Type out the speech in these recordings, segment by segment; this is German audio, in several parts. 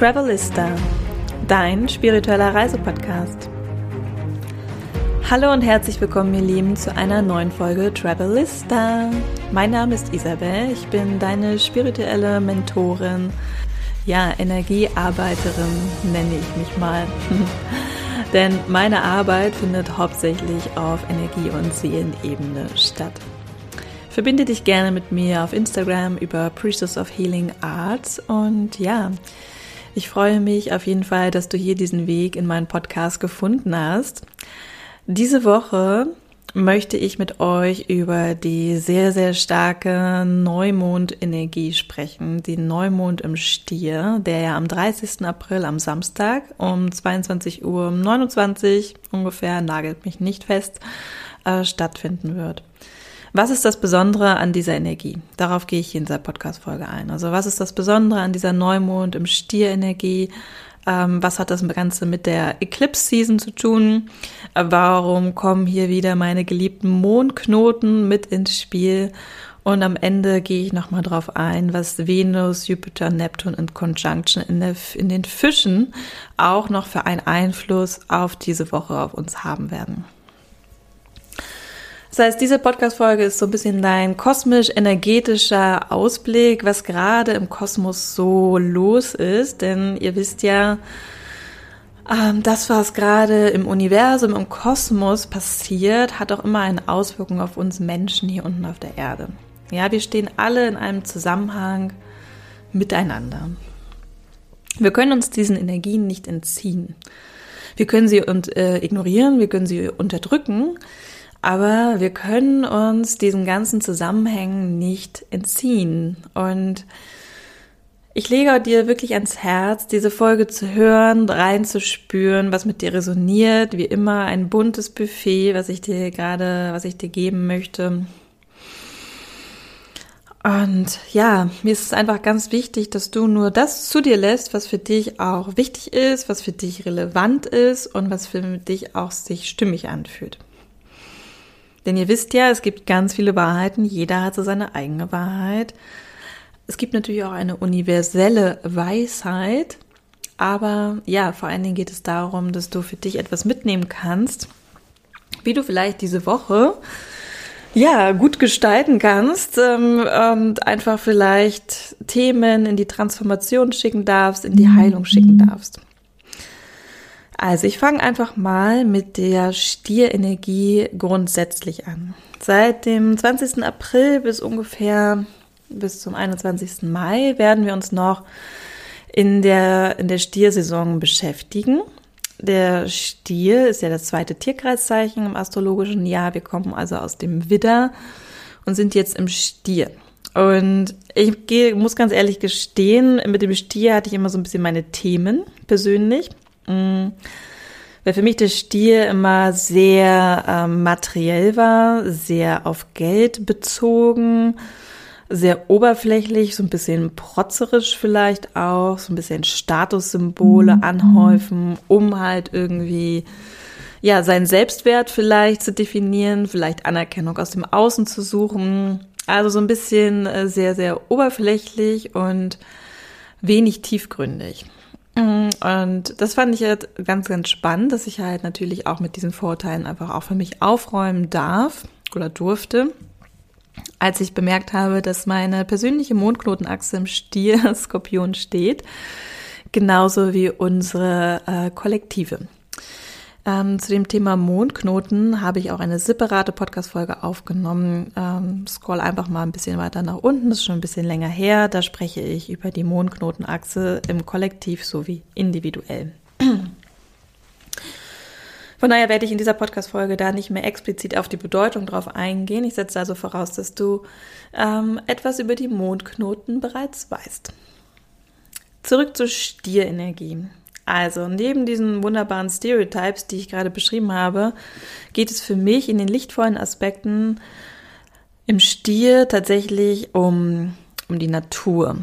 Travelista, dein spiritueller Reisepodcast. Hallo und herzlich willkommen, ihr Lieben, zu einer neuen Folge Travelista. Mein Name ist Isabel, ich bin deine spirituelle Mentorin, ja, Energiearbeiterin nenne ich mich mal. Denn meine Arbeit findet hauptsächlich auf Energie- und Seelenebene statt. Verbinde dich gerne mit mir auf Instagram über Priestess of Healing Arts und ja, ich freue mich auf jeden Fall, dass du hier diesen Weg in meinen Podcast gefunden hast. Diese Woche möchte ich mit euch über die sehr, sehr starke Neumondenergie sprechen. Die Neumond im Stier, der ja am 30. April am Samstag um 22 Uhr 29 ungefähr, nagelt mich nicht fest, äh, stattfinden wird. Was ist das Besondere an dieser Energie? Darauf gehe ich in dieser Podcast-Folge ein. Also was ist das Besondere an dieser Neumond im Stier-Energie? Ähm, was hat das Ganze mit der Eclipse-Season zu tun? Äh, warum kommen hier wieder meine geliebten Mondknoten mit ins Spiel? Und am Ende gehe ich nochmal drauf ein, was Venus, Jupiter, Neptun in Conjunction in, der, in den Fischen auch noch für einen Einfluss auf diese Woche auf uns haben werden. Heißt, diese Podcast-Folge ist so ein bisschen dein kosmisch-energetischer Ausblick, was gerade im Kosmos so los ist. Denn ihr wisst ja, ähm, das, was gerade im Universum, im Kosmos passiert, hat auch immer eine Auswirkung auf uns Menschen hier unten auf der Erde. Ja, wir stehen alle in einem Zusammenhang miteinander. Wir können uns diesen Energien nicht entziehen. Wir können sie und, äh, ignorieren, wir können sie unterdrücken, aber wir können uns diesen ganzen Zusammenhängen nicht entziehen. Und ich lege dir wirklich ans Herz, diese Folge zu hören, reinzuspüren, was mit dir resoniert. Wie immer ein buntes Buffet, was ich dir gerade, was ich dir geben möchte. Und ja, mir ist es einfach ganz wichtig, dass du nur das zu dir lässt, was für dich auch wichtig ist, was für dich relevant ist und was für dich auch sich stimmig anfühlt. Denn ihr wisst ja, es gibt ganz viele Wahrheiten, jeder hat so seine eigene Wahrheit. Es gibt natürlich auch eine universelle Weisheit, aber ja, vor allen Dingen geht es darum, dass du für dich etwas mitnehmen kannst, wie du vielleicht diese Woche ja gut gestalten kannst ähm, und einfach vielleicht Themen in die Transformation schicken darfst, in die Heilung schicken darfst. Also ich fange einfach mal mit der Stierenergie grundsätzlich an. Seit dem 20. April bis ungefähr bis zum 21. Mai werden wir uns noch in der, in der Stiersaison beschäftigen. Der Stier ist ja das zweite Tierkreiszeichen im astrologischen Jahr. Wir kommen also aus dem Widder und sind jetzt im Stier. Und ich muss ganz ehrlich gestehen, mit dem Stier hatte ich immer so ein bisschen meine Themen persönlich. Mhm. Weil für mich der Stier immer sehr ähm, materiell war, sehr auf Geld bezogen, sehr oberflächlich, so ein bisschen protzerisch vielleicht auch, so ein bisschen Statussymbole mhm. anhäufen, um halt irgendwie ja, seinen Selbstwert vielleicht zu definieren, vielleicht Anerkennung aus dem Außen zu suchen. Also so ein bisschen äh, sehr, sehr oberflächlich und wenig tiefgründig. Mhm, und das fand ich halt ganz, ganz spannend, dass ich halt natürlich auch mit diesen Vorurteilen einfach auch für mich aufräumen darf oder durfte. Als ich bemerkt habe, dass meine persönliche Mondknotenachse im Stier Skorpion steht, genauso wie unsere äh, Kollektive. Ähm, zu dem Thema Mondknoten habe ich auch eine separate Podcast-Folge aufgenommen. Ähm, scroll einfach mal ein bisschen weiter nach unten, das ist schon ein bisschen länger her. Da spreche ich über die Mondknotenachse im Kollektiv sowie individuell. Von daher werde ich in dieser Podcast-Folge da nicht mehr explizit auf die Bedeutung drauf eingehen. Ich setze also voraus, dass du ähm, etwas über die Mondknoten bereits weißt. Zurück zur Stierenergie. Also, neben diesen wunderbaren Stereotypes, die ich gerade beschrieben habe, geht es für mich in den lichtvollen Aspekten im Stier tatsächlich um, um die Natur,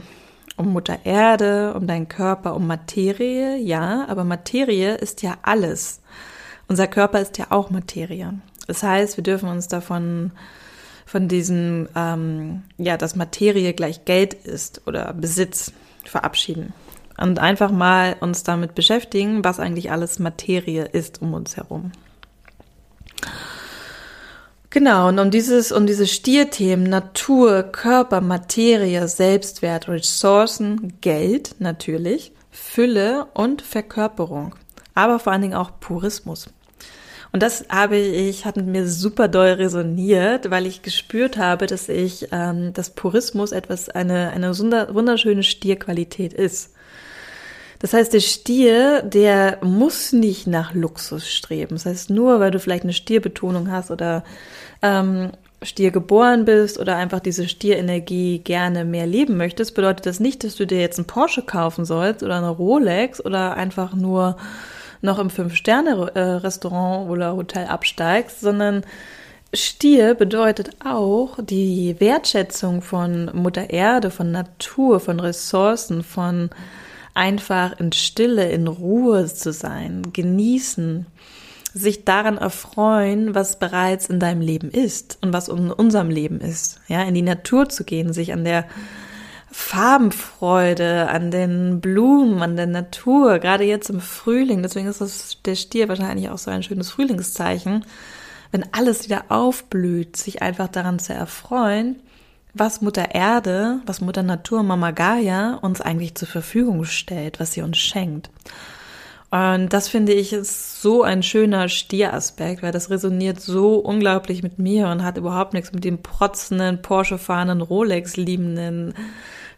um Mutter Erde, um deinen Körper, um Materie, ja, aber Materie ist ja alles. Unser Körper ist ja auch Materie. Das heißt, wir dürfen uns davon von diesem, ähm, ja, dass Materie gleich Geld ist oder Besitz verabschieden. Und einfach mal uns damit beschäftigen, was eigentlich alles Materie ist um uns herum. Genau, und um dieses, um diese Stierthemen, Natur, Körper, Materie, Selbstwert, Ressourcen, Geld natürlich, Fülle und Verkörperung, aber vor allen Dingen auch Purismus. Und das habe ich, hat mit mir super doll resoniert, weil ich gespürt habe, dass ich, ähm, dass Purismus etwas, eine, eine wunderschöne Stierqualität ist. Das heißt, der Stier, der muss nicht nach Luxus streben. Das heißt, nur weil du vielleicht eine Stierbetonung hast oder ähm, Stier geboren bist oder einfach diese Stierenergie gerne mehr leben möchtest, bedeutet das nicht, dass du dir jetzt einen Porsche kaufen sollst oder eine Rolex oder einfach nur noch im Fünf-Sterne-Restaurant oder Hotel absteigst, sondern Stier bedeutet auch die Wertschätzung von Mutter Erde, von Natur, von Ressourcen, von einfach in Stille, in Ruhe zu sein, genießen, sich daran erfreuen, was bereits in deinem Leben ist und was in unserem Leben ist. Ja, in die Natur zu gehen, sich an der Farbenfreude, an den Blumen, an der Natur, gerade jetzt im Frühling. Deswegen ist das, der Stier wahrscheinlich auch so ein schönes Frühlingszeichen. Wenn alles wieder aufblüht, sich einfach daran zu erfreuen, was Mutter Erde, was Mutter Natur, Mama Gaia uns eigentlich zur Verfügung stellt, was sie uns schenkt. Und das finde ich ist so ein schöner Stieraspekt, weil das resoniert so unglaublich mit mir und hat überhaupt nichts mit dem protzenden, Porsche-fahrenden, Rolex-liebenden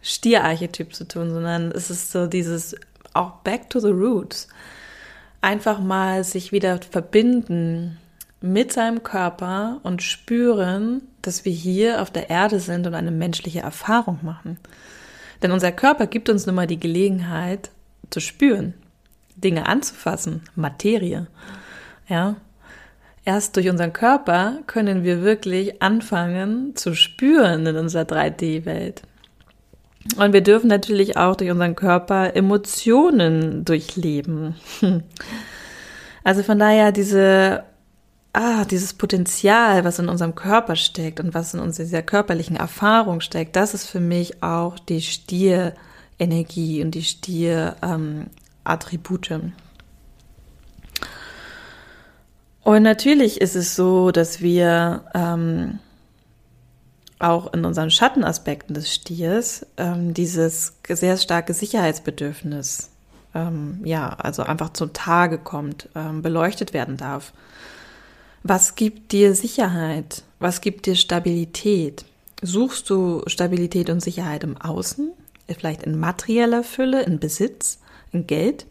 Stierarchetyp zu tun, sondern es ist so dieses auch back to the roots. Einfach mal sich wieder verbinden mit seinem Körper und spüren, dass wir hier auf der Erde sind und eine menschliche Erfahrung machen. Denn unser Körper gibt uns nun mal die Gelegenheit zu spüren, Dinge anzufassen, Materie. Ja. Erst durch unseren Körper können wir wirklich anfangen zu spüren in unserer 3D-Welt. Und wir dürfen natürlich auch durch unseren Körper Emotionen durchleben. Also von daher diese, ah, dieses Potenzial, was in unserem Körper steckt und was in unserer körperlichen Erfahrung steckt, das ist für mich auch die Stierenergie und die Stierattribute. Ähm, und natürlich ist es so, dass wir ähm, auch in unseren Schattenaspekten des Stiers ähm, dieses sehr starke Sicherheitsbedürfnis, ähm, ja, also einfach zum Tage kommt, ähm, beleuchtet werden darf. Was gibt dir Sicherheit? Was gibt dir Stabilität? Suchst du Stabilität und Sicherheit im Außen, vielleicht in materieller Fülle, in Besitz, in Geld?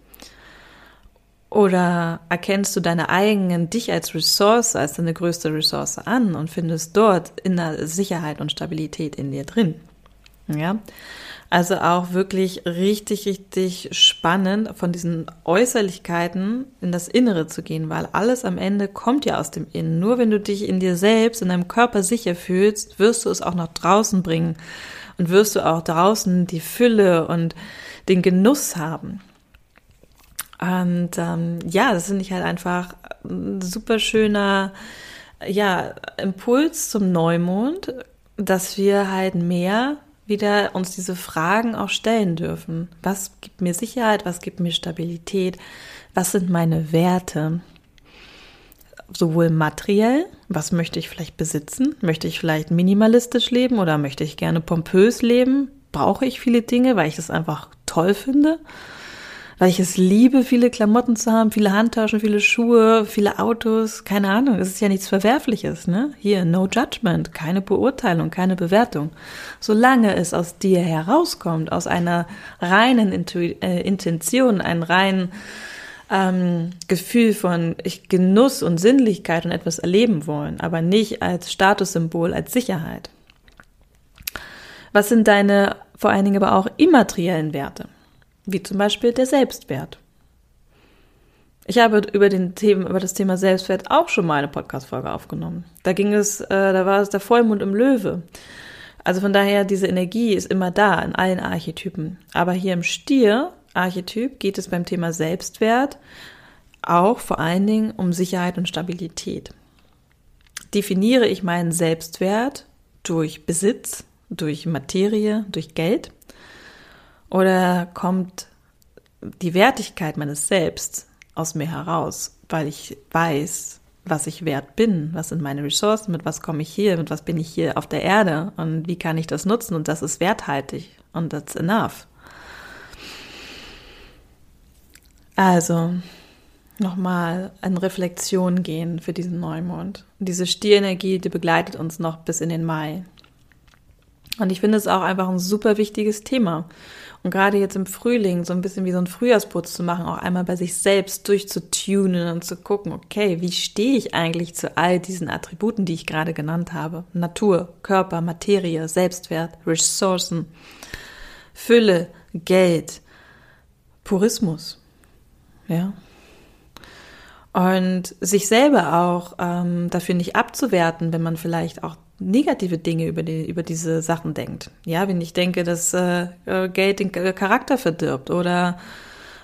Oder erkennst du deine eigenen, dich als Ressource, als deine größte Ressource an und findest dort innere Sicherheit und Stabilität in dir drin? Ja. Also auch wirklich richtig, richtig spannend, von diesen Äußerlichkeiten in das Innere zu gehen, weil alles am Ende kommt ja aus dem Innen. Nur wenn du dich in dir selbst, in deinem Körper sicher fühlst, wirst du es auch nach draußen bringen und wirst du auch draußen die Fülle und den Genuss haben. Und ähm, ja, das finde ich halt einfach ein super schöner ja, Impuls zum Neumond, dass wir halt mehr wieder uns diese Fragen auch stellen dürfen. Was gibt mir Sicherheit? Was gibt mir Stabilität? Was sind meine Werte? Sowohl materiell, was möchte ich vielleicht besitzen? Möchte ich vielleicht minimalistisch leben oder möchte ich gerne pompös leben? Brauche ich viele Dinge, weil ich das einfach toll finde? Weil ich es liebe, viele Klamotten zu haben, viele Handtaschen, viele Schuhe, viele Autos, keine Ahnung, es ist ja nichts Verwerfliches, ne? Hier, no judgment, keine Beurteilung, keine Bewertung. Solange es aus dir herauskommt, aus einer reinen Intu äh, Intention, ein rein ähm, Gefühl von ich Genuss und Sinnlichkeit und etwas erleben wollen, aber nicht als Statussymbol, als Sicherheit. Was sind deine vor allen Dingen aber auch immateriellen Werte? Wie zum Beispiel der Selbstwert. Ich habe über, den Thema, über das Thema Selbstwert auch schon mal eine Podcast-Folge aufgenommen. Da ging es, äh, da war es der Vollmond im Löwe. Also von daher, diese Energie ist immer da in allen Archetypen. Aber hier im Stier-Archetyp geht es beim Thema Selbstwert auch vor allen Dingen um Sicherheit und Stabilität. Definiere ich meinen Selbstwert durch Besitz, durch Materie, durch Geld? Oder kommt die Wertigkeit meines Selbst aus mir heraus, weil ich weiß, was ich wert bin, was sind meine Ressourcen, mit was komme ich hier, mit was bin ich hier auf der Erde und wie kann ich das nutzen und das ist werthaltig und that's enough. Also, nochmal in Reflexion gehen für diesen Neumond. diese Stierenergie, die begleitet uns noch bis in den Mai. Und ich finde es auch einfach ein super wichtiges Thema. Und gerade jetzt im Frühling so ein bisschen wie so ein Frühjahrsputz zu machen, auch einmal bei sich selbst durchzutunen und zu gucken, okay, wie stehe ich eigentlich zu all diesen Attributen, die ich gerade genannt habe? Natur, Körper, Materie, Selbstwert, Ressourcen, Fülle, Geld, Purismus. Ja, und sich selber auch ähm, dafür nicht abzuwerten, wenn man vielleicht auch negative Dinge über, die, über diese Sachen denkt. Ja, wenn ich denke, dass äh, äh Geld den Charakter verdirbt oder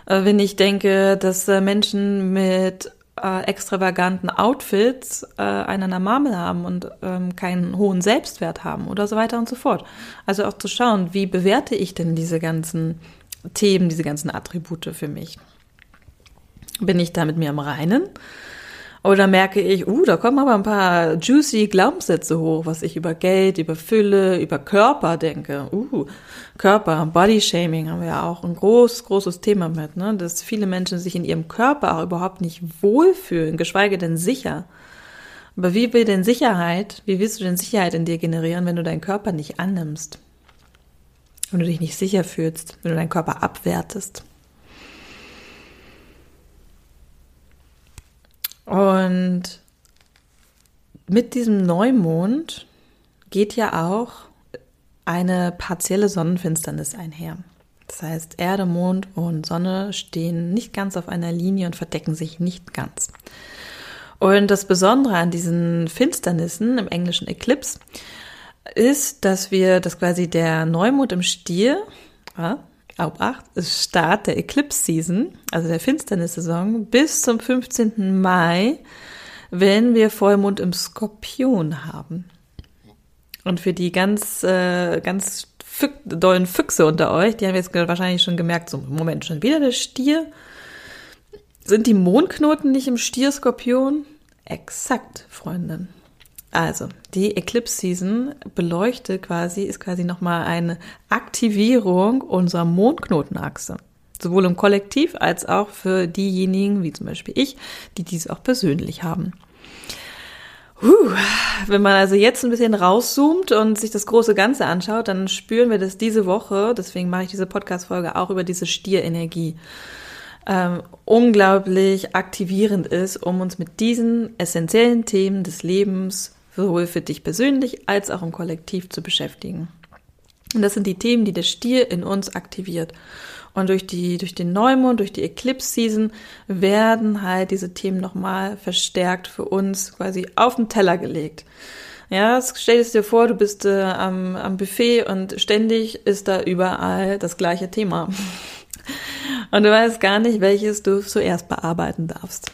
äh, wenn ich denke, dass äh, Menschen mit äh, extravaganten Outfits äh, einen an Marmel haben und ähm, keinen hohen Selbstwert haben oder so weiter und so fort. Also auch zu schauen, wie bewerte ich denn diese ganzen Themen, diese ganzen Attribute für mich. Bin ich da mit mir im Reinen? Oder merke ich, uh, da kommen aber ein paar juicy Glaubenssätze hoch, was ich über Geld, über Fülle, über Körper denke. Uh, Körper, Body Shaming haben wir ja auch ein groß, großes Thema mit, ne? dass viele Menschen sich in ihrem Körper auch überhaupt nicht wohlfühlen, geschweige denn sicher. Aber wie will denn Sicherheit, wie willst du denn Sicherheit in dir generieren, wenn du deinen Körper nicht annimmst? Wenn du dich nicht sicher fühlst, wenn du deinen Körper abwertest? Und mit diesem Neumond geht ja auch eine partielle Sonnenfinsternis einher. Das heißt, Erde, Mond und Sonne stehen nicht ganz auf einer Linie und verdecken sich nicht ganz. Und das Besondere an diesen Finsternissen im englischen Eclipse ist, dass wir, dass quasi der Neumond im Stier, ja, 8 ist Start der Eclipse Season, also der Finsternissaison, bis zum 15. Mai, wenn wir Vollmond im Skorpion haben. Und für die ganz, äh, ganz Füch dollen Füchse unter euch, die haben jetzt wahrscheinlich schon gemerkt, so, Moment, schon wieder der Stier? Sind die Mondknoten nicht im Stier-Skorpion? Exakt, Freundin. Also, die Eclipse Season beleuchtet quasi, ist quasi nochmal eine Aktivierung unserer Mondknotenachse. Sowohl im Kollektiv als auch für diejenigen, wie zum Beispiel ich, die dies auch persönlich haben. Puh, wenn man also jetzt ein bisschen rauszoomt und sich das große Ganze anschaut, dann spüren wir, dass diese Woche, deswegen mache ich diese Podcast-Folge auch über diese Stierenergie, ähm, unglaublich aktivierend ist, um uns mit diesen essentiellen Themen des Lebens sowohl für dich persönlich als auch im Kollektiv zu beschäftigen. Und das sind die Themen, die der Stier in uns aktiviert. Und durch die, durch den Neumond, durch die Eclipse Season werden halt diese Themen nochmal verstärkt für uns quasi auf den Teller gelegt. Ja, stell es dir vor, du bist äh, am, am Buffet und ständig ist da überall das gleiche Thema. Und du weißt gar nicht, welches du zuerst bearbeiten darfst.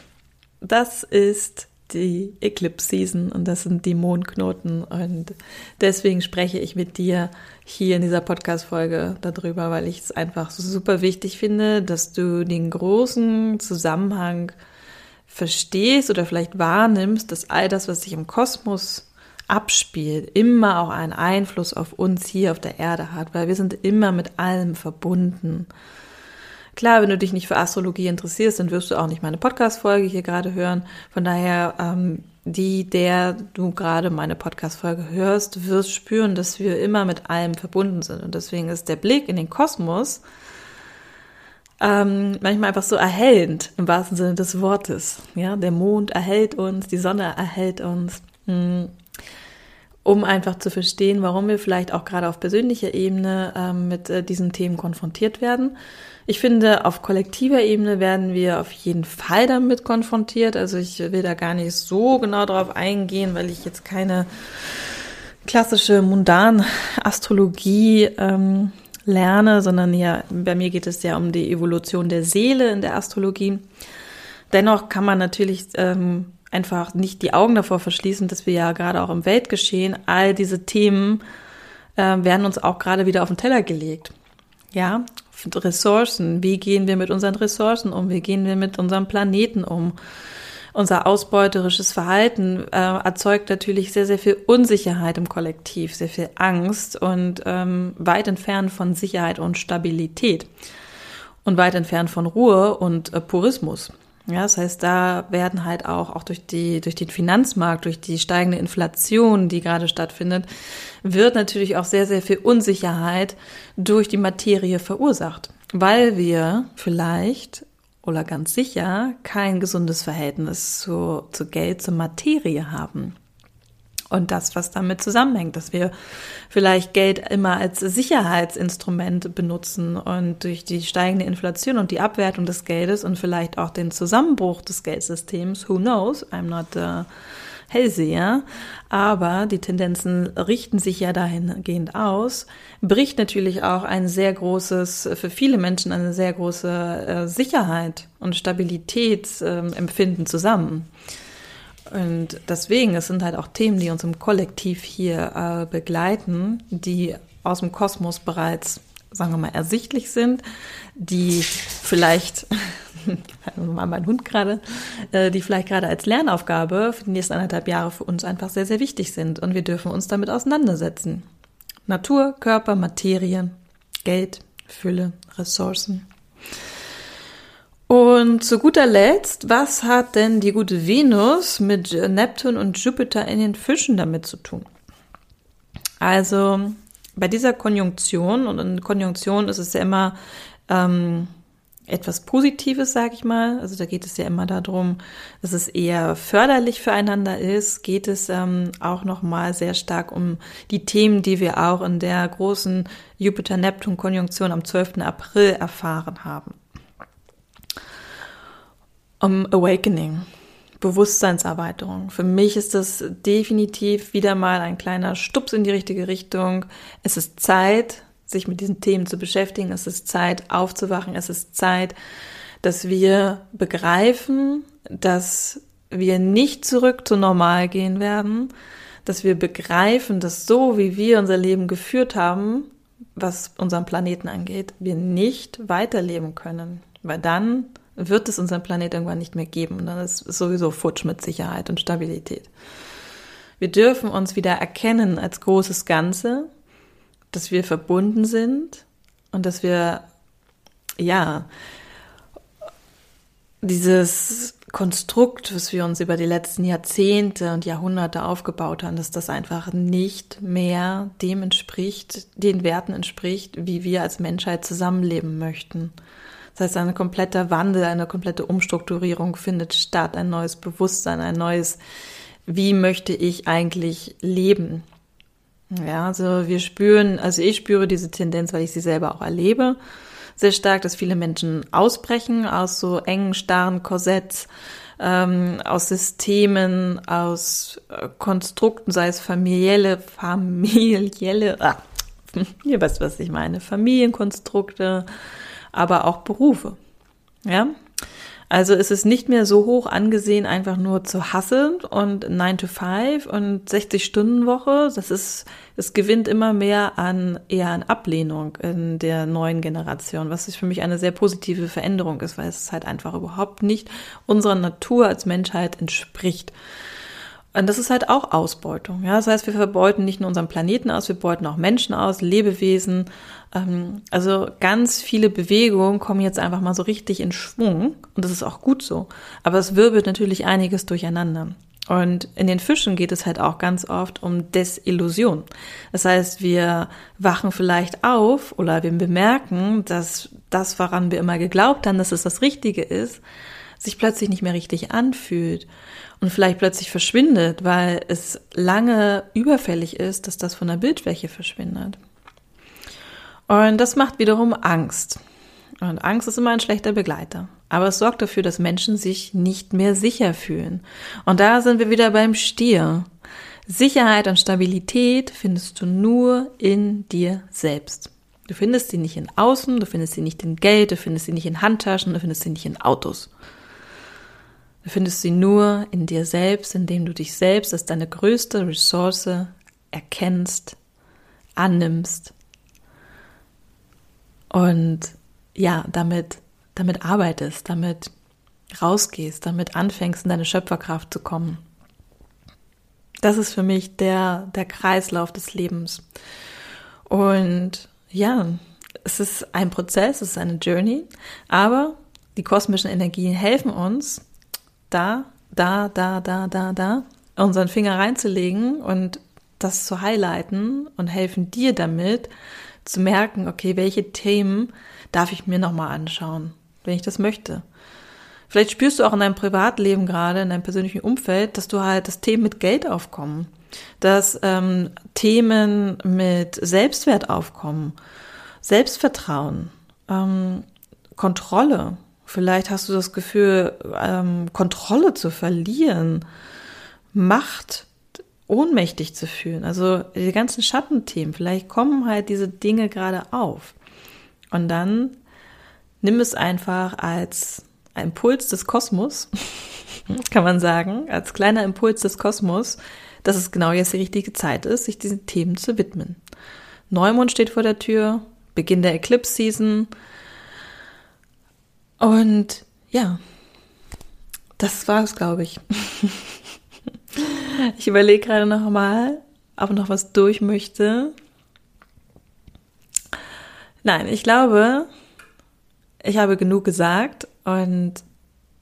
Das ist die Eclipse Season und das sind die Mondknoten und deswegen spreche ich mit dir hier in dieser Podcast Folge darüber, weil ich es einfach super wichtig finde, dass du den großen Zusammenhang verstehst oder vielleicht wahrnimmst, dass all das, was sich im Kosmos abspielt, immer auch einen Einfluss auf uns hier auf der Erde hat, weil wir sind immer mit allem verbunden. Klar, wenn du dich nicht für Astrologie interessierst, dann wirst du auch nicht meine Podcast-Folge hier gerade hören. Von daher, ähm, die, der du gerade meine Podcast-Folge hörst, wirst spüren, dass wir immer mit allem verbunden sind. Und deswegen ist der Blick in den Kosmos ähm, manchmal einfach so erhellend im wahrsten Sinne des Wortes. Ja, der Mond erhält uns, die Sonne erhält uns. Hm um einfach zu verstehen, warum wir vielleicht auch gerade auf persönlicher Ebene ähm, mit äh, diesen Themen konfrontiert werden. Ich finde, auf kollektiver Ebene werden wir auf jeden Fall damit konfrontiert. Also ich will da gar nicht so genau drauf eingehen, weil ich jetzt keine klassische Mundan-Astrologie ähm, lerne, sondern ja, bei mir geht es ja um die Evolution der Seele in der Astrologie. Dennoch kann man natürlich ähm, einfach nicht die Augen davor verschließen, dass wir ja gerade auch im Weltgeschehen all diese Themen äh, werden uns auch gerade wieder auf den Teller gelegt. Ja, Ressourcen. Wie gehen wir mit unseren Ressourcen um? Wie gehen wir mit unserem Planeten um? Unser ausbeuterisches Verhalten äh, erzeugt natürlich sehr, sehr viel Unsicherheit im Kollektiv, sehr viel Angst und ähm, weit entfernt von Sicherheit und Stabilität und weit entfernt von Ruhe und äh, Purismus. Ja, das heißt, da werden halt auch, auch durch die, durch den Finanzmarkt, durch die steigende Inflation, die gerade stattfindet, wird natürlich auch sehr, sehr viel Unsicherheit durch die Materie verursacht. Weil wir vielleicht oder ganz sicher kein gesundes Verhältnis zu, zu Geld, zur Materie haben. Und das, was damit zusammenhängt, dass wir vielleicht Geld immer als Sicherheitsinstrument benutzen und durch die steigende Inflation und die Abwertung des Geldes und vielleicht auch den Zusammenbruch des Geldsystems, who knows, I'm not a Hellseher, aber die Tendenzen richten sich ja dahingehend aus, bricht natürlich auch ein sehr großes, für viele Menschen eine sehr große äh, Sicherheit und Stabilitätsempfinden zusammen. Und deswegen, es sind halt auch Themen, die uns im Kollektiv hier äh, begleiten, die aus dem Kosmos bereits, sagen wir mal, ersichtlich sind, die vielleicht, mal mein Hund gerade, äh, die vielleicht gerade als Lernaufgabe für die nächsten anderthalb Jahre für uns einfach sehr, sehr wichtig sind. Und wir dürfen uns damit auseinandersetzen. Natur, Körper, Materie, Geld, Fülle, Ressourcen. Und zu guter Letzt, was hat denn die gute Venus mit Neptun und Jupiter in den Fischen damit zu tun? Also bei dieser Konjunktion, und in Konjunktion ist es ja immer ähm, etwas Positives, sage ich mal. Also da geht es ja immer darum, dass es eher förderlich füreinander ist. Geht es ähm, auch nochmal sehr stark um die Themen, die wir auch in der großen Jupiter-Neptun-Konjunktion am 12. April erfahren haben um Awakening, Bewusstseinserweiterung. Für mich ist das definitiv wieder mal ein kleiner Stups in die richtige Richtung. Es ist Zeit, sich mit diesen Themen zu beschäftigen. Es ist Zeit, aufzuwachen. Es ist Zeit, dass wir begreifen, dass wir nicht zurück zu normal gehen werden, dass wir begreifen, dass so wie wir unser Leben geführt haben, was unseren Planeten angeht, wir nicht weiterleben können, weil dann wird es unseren Planet irgendwann nicht mehr geben. Und dann ist sowieso futsch mit Sicherheit und Stabilität. Wir dürfen uns wieder erkennen als großes Ganze, dass wir verbunden sind und dass wir, ja, dieses Konstrukt, was wir uns über die letzten Jahrzehnte und Jahrhunderte aufgebaut haben, dass das einfach nicht mehr dem entspricht, den Werten entspricht, wie wir als Menschheit zusammenleben möchten. Das heißt, ein kompletter Wandel, eine komplette Umstrukturierung findet statt, ein neues Bewusstsein, ein neues, wie möchte ich eigentlich leben? Ja, also wir spüren, also ich spüre diese Tendenz, weil ich sie selber auch erlebe, sehr stark, dass viele Menschen ausbrechen aus so engen, starren Korsetts, ähm, aus Systemen, aus äh, Konstrukten, sei es familielle, familielle, ah, ihr wisst, was ich meine, Familienkonstrukte, aber auch Berufe. Ja? Also ist es nicht mehr so hoch angesehen, einfach nur zu hasseln und 9 to 5 und 60 Stunden Woche. Das ist, es gewinnt immer mehr an, eher an Ablehnung in der neuen Generation, was für mich eine sehr positive Veränderung ist, weil es halt einfach überhaupt nicht unserer Natur als Menschheit entspricht. Und das ist halt auch Ausbeutung. Ja? Das heißt, wir verbeuten nicht nur unseren Planeten aus, wir beuten auch Menschen aus, Lebewesen. Ähm, also ganz viele Bewegungen kommen jetzt einfach mal so richtig in Schwung und das ist auch gut so. Aber es wirbelt natürlich einiges durcheinander. Und in den Fischen geht es halt auch ganz oft um Desillusion. Das heißt, wir wachen vielleicht auf oder wir bemerken, dass das, woran wir immer geglaubt haben, dass es das Richtige ist, sich plötzlich nicht mehr richtig anfühlt und vielleicht plötzlich verschwindet, weil es lange überfällig ist, dass das von der Bildfläche verschwindet. Und das macht wiederum Angst. Und Angst ist immer ein schlechter Begleiter. Aber es sorgt dafür, dass Menschen sich nicht mehr sicher fühlen. Und da sind wir wieder beim Stier. Sicherheit und Stabilität findest du nur in dir selbst. Du findest sie nicht in Außen, du findest sie nicht in Geld, du findest sie nicht in Handtaschen, du findest sie nicht in Autos. Du findest sie nur in dir selbst, indem du dich selbst als deine größte Ressource erkennst, annimmst und ja, damit, damit arbeitest, damit rausgehst, damit anfängst, in deine Schöpferkraft zu kommen. Das ist für mich der, der Kreislauf des Lebens. Und ja, es ist ein Prozess, es ist eine Journey, aber die kosmischen Energien helfen uns, da, da, da, da, da, da, unseren Finger reinzulegen und das zu highlighten und helfen dir damit zu merken, okay, welche Themen darf ich mir nochmal anschauen, wenn ich das möchte. Vielleicht spürst du auch in deinem Privatleben gerade, in deinem persönlichen Umfeld, dass du halt das Themen mit Geld aufkommen, dass ähm, Themen mit Selbstwert aufkommen, Selbstvertrauen, ähm, Kontrolle. Vielleicht hast du das Gefühl, ähm, Kontrolle zu verlieren, Macht ohnmächtig zu fühlen. Also die ganzen Schattenthemen, vielleicht kommen halt diese Dinge gerade auf. Und dann nimm es einfach als Impuls des Kosmos, kann man sagen, als kleiner Impuls des Kosmos, dass es genau jetzt die richtige Zeit ist, sich diesen Themen zu widmen. Neumond steht vor der Tür, Beginn der Eclipse Season. Und ja, das war es, glaube ich. ich überlege gerade noch mal, ob noch was durch möchte. Nein, ich glaube, ich habe genug gesagt und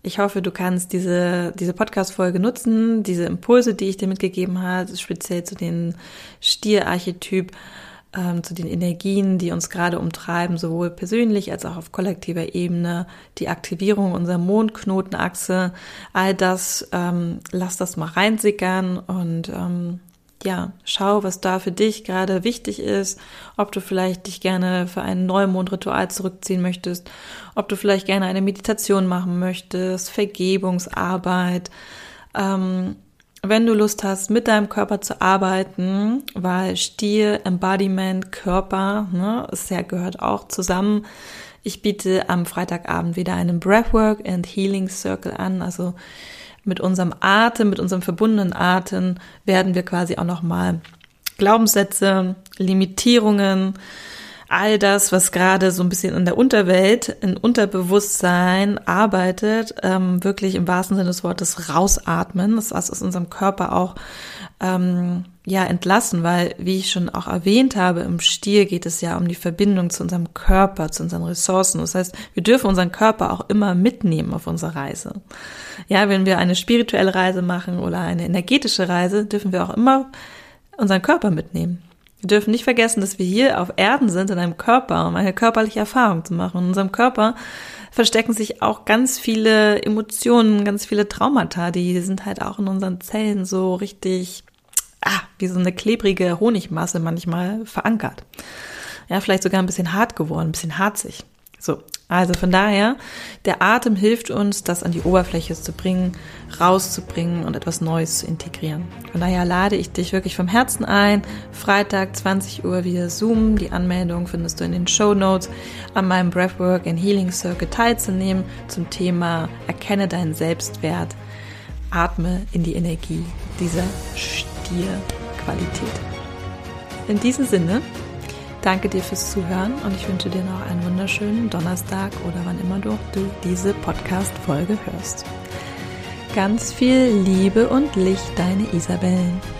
ich hoffe, du kannst diese, diese Podcast-Folge nutzen, diese Impulse, die ich dir mitgegeben habe, speziell zu den Stierarchetyp, ähm, zu den Energien, die uns gerade umtreiben, sowohl persönlich als auch auf kollektiver Ebene, die Aktivierung unserer Mondknotenachse, all das, ähm, lass das mal reinsickern und ähm, ja, schau, was da für dich gerade wichtig ist, ob du vielleicht dich gerne für ein Neumondritual zurückziehen möchtest, ob du vielleicht gerne eine Meditation machen möchtest, Vergebungsarbeit. Ähm, wenn du Lust hast, mit deinem Körper zu arbeiten, weil Stier, Embodiment, Körper, ne, es ja gehört auch zusammen. Ich biete am Freitagabend wieder einen Breathwork and Healing Circle an, also mit unserem Atem, mit unserem verbundenen Atem werden wir quasi auch nochmal Glaubenssätze, Limitierungen, all das, was gerade so ein bisschen in der Unterwelt, in Unterbewusstsein arbeitet, ähm, wirklich im wahrsten Sinne des Wortes rausatmen, das was aus unserem Körper auch ähm, ja entlassen, weil wie ich schon auch erwähnt habe, im Stier geht es ja um die Verbindung zu unserem Körper, zu unseren Ressourcen. Das heißt, wir dürfen unseren Körper auch immer mitnehmen auf unserer Reise. Ja, wenn wir eine spirituelle Reise machen oder eine energetische Reise, dürfen wir auch immer unseren Körper mitnehmen. Wir dürfen nicht vergessen, dass wir hier auf Erden sind, in einem Körper, um eine körperliche Erfahrung zu machen. In unserem Körper verstecken sich auch ganz viele Emotionen, ganz viele Traumata, die sind halt auch in unseren Zellen so richtig, ah, wie so eine klebrige Honigmasse manchmal verankert. Ja, vielleicht sogar ein bisschen hart geworden, ein bisschen harzig. So, also von daher, der Atem hilft uns, das an die Oberfläche zu bringen, rauszubringen und etwas Neues zu integrieren. Von daher lade ich dich wirklich vom Herzen ein, Freitag 20 Uhr via Zoom, die Anmeldung findest du in den Show Notes, an meinem Breathwork and Healing Circle teilzunehmen zum Thema Erkenne deinen Selbstwert, atme in die Energie dieser Stierqualität. In diesem Sinne, Danke dir fürs Zuhören und ich wünsche dir noch einen wunderschönen Donnerstag oder wann immer du, diese Podcast-Folge hörst. Ganz viel Liebe und Licht, deine Isabellen.